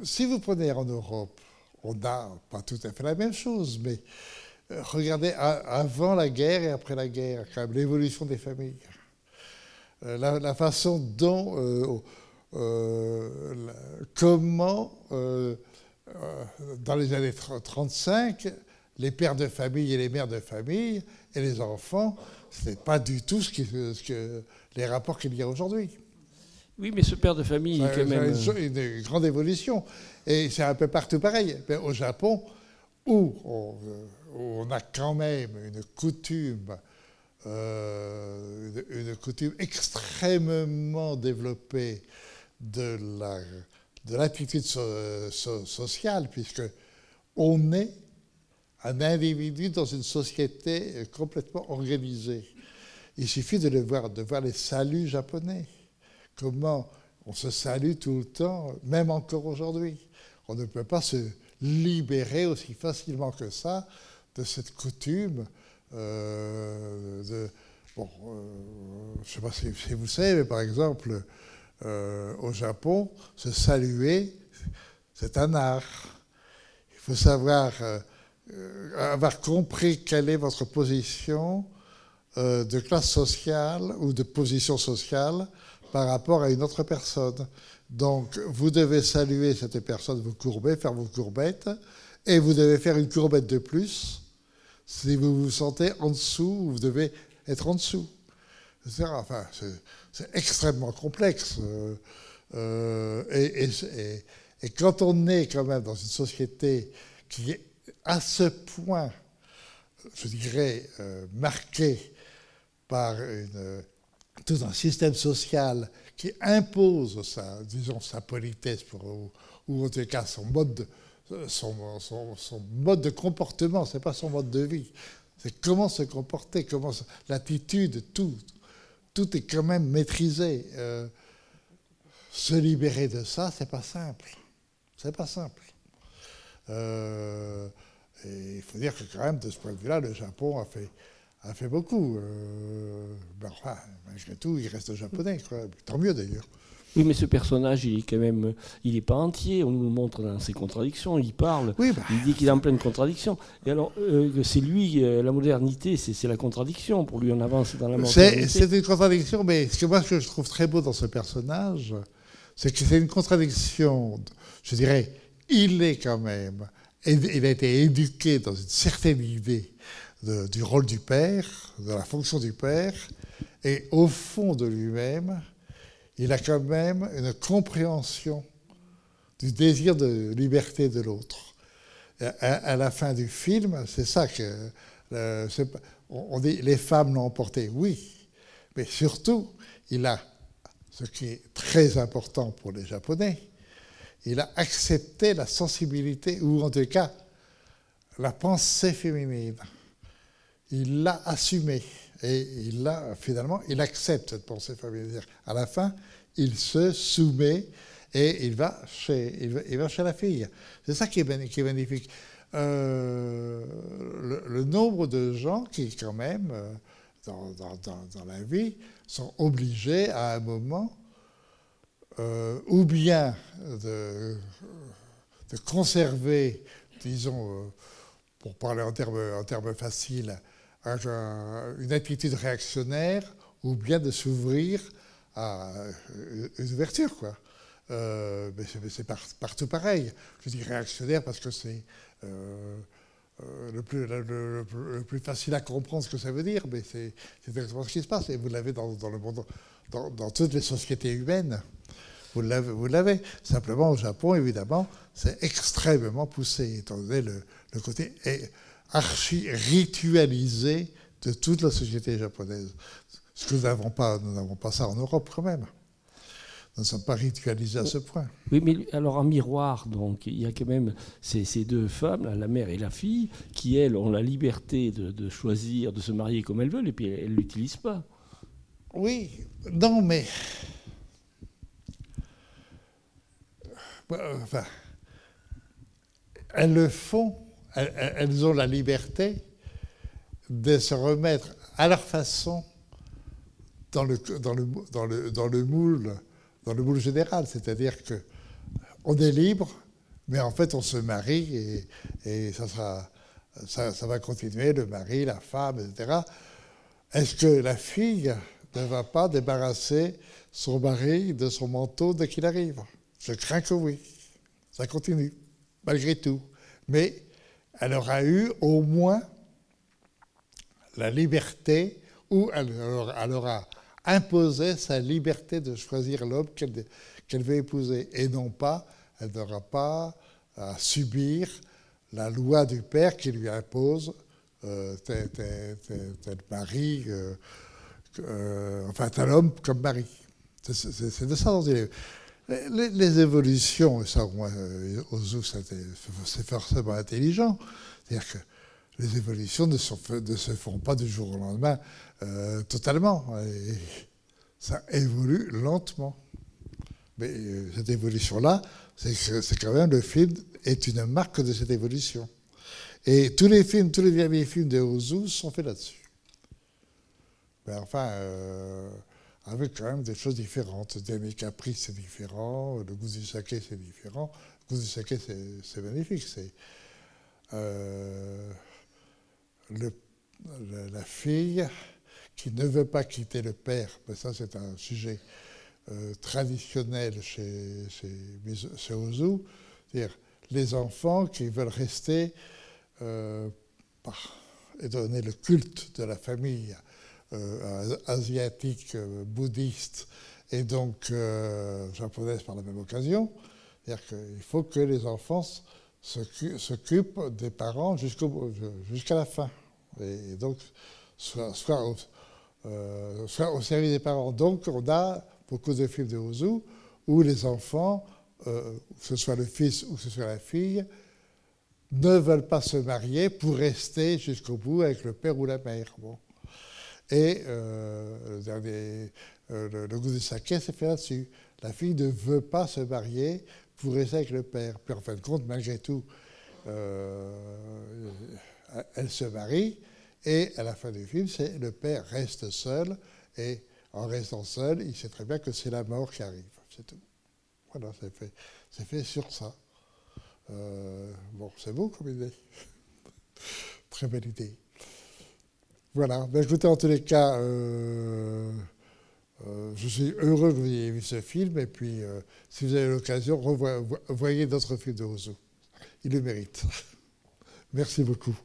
si vous prenez en Europe, on n'a pas tout à fait la même chose, mais regardez avant la guerre et après la guerre, quand même, l'évolution des familles. Euh, la, façon dont, euh, euh, comment, dans les années 35, les pères de famille et les mères de famille et les enfants, ce n'est pas du tout ce, que, les rapports qu'il y a aujourd'hui. Oui, mais ce père de famille est quand même... Une, une, grande évolution. Et c'est un peu partout pareil. au Japon, où on, a quand même une coutume euh, une, coutume extrêmement développée de l'attitude la, sociale, puisque on est un individu dans une société complètement organisée. Il suffit de, le voir, de voir les saluts japonais. Comment on se salue tout le temps, même encore aujourd'hui. On ne peut pas se libérer aussi facilement que ça de cette coutume euh, bon, euh, je ne sais pas si, vous savez, mais par exemple, euh, au Japon, se saluer, c'est un art. Il faut savoir avoir compris quelle est votre position de classe sociale ou de position sociale par rapport à une autre personne. Donc, vous devez saluer cette personne, vous courbez, faire vos courbettes, et vous devez faire une courbette de plus si vous vous sentez en dessous, vous devez être en dessous. Enfin, c'est extrêmement complexe. Euh, euh, et, quand on est quand même dans une société qui est à ce point, je dirais, euh, marquée par tout un système social qui impose sa, disons, sa politesse, pour, ou, en tout cas son mode de, son, mode de comportement, c'est pas son mode de vie. C'est comment se comporter, comment l'attitude, tout, tout est quand même maîtrisé. Euh, se libérer de ça, c'est pas simple. C'est pas simple. Euh, et il faut dire que quand même, de ce point de vue-là, le Japon a fait, a fait beaucoup. Euh, ben, enfin, malgré tout, il reste japonais. Tant mieux d'ailleurs. Oui, mais ce personnage, il est quand même, il n'est pas entier. On nous le montre dans ses contradictions. Il parle, bah. il dit qu'il est en pleine contradiction. Et alors, euh, c'est lui, euh, la modernité, c'est la contradiction. Pour lui, on avance dans la modernité. C'est une contradiction, mais ce que moi, ce que je trouve très beau dans ce personnage, c'est que c'est une contradiction. Je dirais, il est quand même, il a été éduqué dans une certaine idée du rôle du père, de la fonction du père, et au fond de lui-même il a quand même une compréhension du désir de liberté de l'autre. À, la fin du film, c'est ça que euh, on dit les femmes l'ont emporté, oui, mais surtout, il a ce qui est très important pour les Japonais, il a accepté la sensibilité, ou en tout cas la pensée féminine. Il l'a assumée. Et il a, finalement, il accepte cette pensée familière. À la fin, il se soumet et il va chez, il va, chez la fille. C'est ça qui est, magnifique. Euh, le, nombre de gens qui, quand même, euh, dans, la vie, sont obligés à un moment euh, ou bien de, conserver, disons, pour parler en termes faciles, une attitude réactionnaire ou bien de s'ouvrir à une ouverture. Quoi. Euh, mais c'est partout pareil. Je dis réactionnaire parce que c'est euh, euh, le, plus, le, plus, facile à comprendre ce que ça veut dire, mais c'est exactement ce qui se passe. Et vous l'avez dans, le monde, dans, dans, toutes les sociétés humaines. Vous l'avez. Simplement, au Japon, évidemment, c'est extrêmement poussé, étant donné le côté archi-ritualisé de toute la société japonaise. Ce que nous n'avons pas, nous n'avons pas ça en Europe quand même. ne sommes pas ritualisés à ce point. Oui, mais alors en miroir, donc, il y a quand même ces, ces deux femmes, la mère et la fille, qui, elles, ont la liberté de, choisir, de se marier comme elles veulent, et puis elles ne l'utilisent pas. Oui, non, mais... Enfin, elles le font, elles ont la liberté de se remettre à leur façon dans le, moule général, c'est-à-dire que on est libre, mais en fait on se marie et, ça, ça, va continuer, le mari, la femme, etc. Est-ce que la fille ne va pas débarrasser son mari de son manteau dès qu'il arrive? Je crains que oui. Ça continue, malgré tout. Mais elle aura eu au moins la liberté, ou elle, aura imposer sa liberté de choisir l'homme qu'elle veut épouser. Et non pas, elle n'aura pas à subir la loi du père qui lui impose euh, tel, mari, euh, euh, enfin tel homme comme mari. C'est de ça dont il est. Les, évolutions, ça, Ozu, c'est forcément intelligent. C'est-à-dire que les évolutions ne, se font pas du jour au lendemain euh, totalement. Ça évolue lentement. Mais euh, cette évolution-là, c'est quand même le film est une marque de cette évolution. Et tous les films, tous les derniers films de Ozu sont faits là-dessus. Mais enfin, euh, avec quand même des choses différentes. Demi Capri, c'est différent. Le goût du saké, c'est différent. Le goût du saké, c'est magnifique. C'est la fille qui ne veut pas quitter le père, mais ça c'est un sujet euh, traditionnel chez, chez, Ozu, c'est-à-dire les enfants qui veulent rester euh, par, et donner le culte de la famille euh, asiatique, bouddhiste et donc japonaise par la même occasion. C'est-à-dire qu'il faut que les enfants s'occupent des parents jusqu'à la fin. Et donc, soit, euh, au service des parents. Donc, on a beaucoup de films de Ozu où les enfants, euh, que ce soit le fils ou que ce soit la fille, ne veulent pas se marier pour rester jusqu'au bout avec le père ou la mère. Et euh, le, dernier, le, goût du saké, c'est fait là-dessus. La fille ne veut pas se marier pour rester avec le père. Puis en fin de compte, malgré tout, elle se marie et à la fin du film, c'est le père reste seul, et en restant seul, il sait très bien que c'est la mort qui arrive. C'est tout. Voilà, c'est fait, c'est fait sur ça. Euh, bon, c'est beau comme idée. très belle idée. Voilà. Ben, écoutez, en tous les cas, euh, euh, je suis heureux que vous ayez vu ce film. Et puis, si vous avez l'occasion, voyez d'autres films de Ozu. Il le mérite. Merci beaucoup.